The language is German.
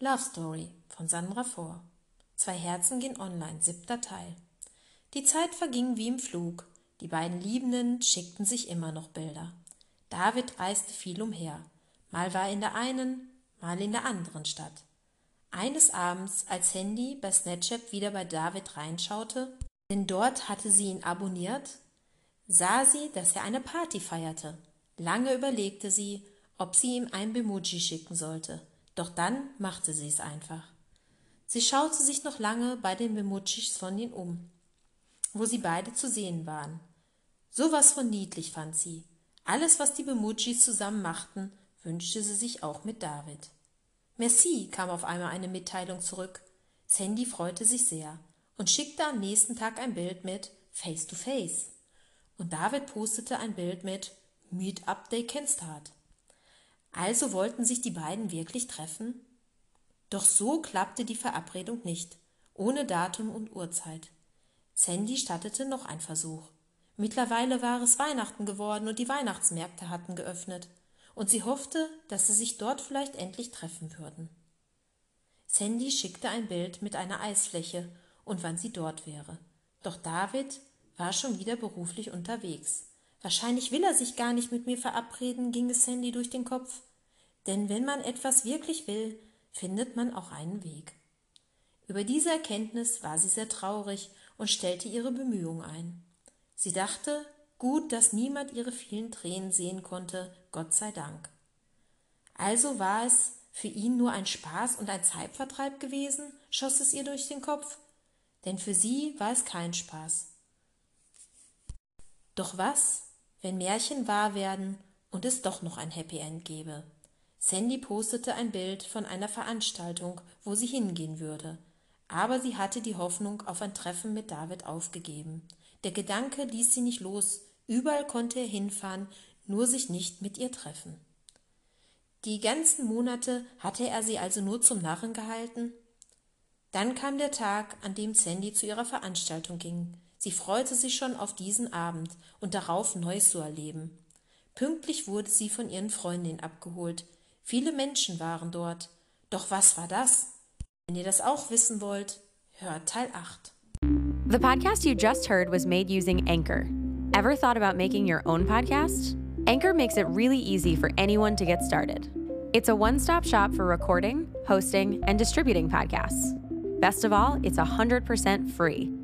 Love Story von Sandra Vor. Zwei Herzen gehen online, siebter Teil. Die Zeit verging wie im Flug. Die beiden Liebenden schickten sich immer noch Bilder. David reiste viel umher. Mal war er in der einen, mal in der anderen Stadt. Eines Abends, als Handy bei Snapchat wieder bei David reinschaute, denn dort hatte sie ihn abonniert, sah sie, dass er eine Party feierte. Lange überlegte sie, ob sie ihm ein Bemuji schicken sollte, doch dann machte sie es einfach. Sie schaute sich noch lange bei den Bemujis von ihm um, wo sie beide zu sehen waren. So was von niedlich fand sie. Alles, was die Bemujis zusammen machten, wünschte sie sich auch mit David. Merci, kam auf einmal eine Mitteilung zurück. Sandy freute sich sehr und schickte am nächsten Tag ein Bild mit Face to Face. Und David postete ein Bild mit Meet Up Day Can Start. Also wollten sich die beiden wirklich treffen? Doch so klappte die Verabredung nicht, ohne Datum und Uhrzeit. Sandy stattete noch ein Versuch. Mittlerweile war es Weihnachten geworden und die Weihnachtsmärkte hatten geöffnet und sie hoffte, dass sie sich dort vielleicht endlich treffen würden. Sandy schickte ein Bild mit einer Eisfläche und wann sie dort wäre. Doch David war schon wieder beruflich unterwegs. Wahrscheinlich will er sich gar nicht mit mir verabreden, ging es Sandy durch den Kopf. Denn wenn man etwas wirklich will, findet man auch einen Weg. Über diese Erkenntnis war sie sehr traurig und stellte ihre Bemühungen ein. Sie dachte, Gut, dass niemand ihre vielen Tränen sehen konnte, Gott sei Dank. Also war es für ihn nur ein Spaß und ein Zeitvertreib gewesen, schoss es ihr durch den Kopf? Denn für sie war es kein Spaß. Doch was, wenn Märchen wahr werden und es doch noch ein Happy End gäbe? Sandy postete ein Bild von einer Veranstaltung, wo sie hingehen würde, aber sie hatte die Hoffnung auf ein Treffen mit David aufgegeben. Der Gedanke ließ sie nicht los, Überall konnte er hinfahren, nur sich nicht mit ihr treffen. Die ganzen Monate hatte er sie also nur zum Narren gehalten? Dann kam der Tag, an dem Sandy zu ihrer Veranstaltung ging. Sie freute sich schon auf diesen Abend und darauf Neues zu erleben. Pünktlich wurde sie von ihren Freundinnen abgeholt. Viele Menschen waren dort. Doch was war das? Wenn ihr das auch wissen wollt, hört Teil 8. The podcast you just heard was made using Anchor. Ever thought about making your own podcast? Anchor makes it really easy for anyone to get started. It's a one stop shop for recording, hosting, and distributing podcasts. Best of all, it's 100% free.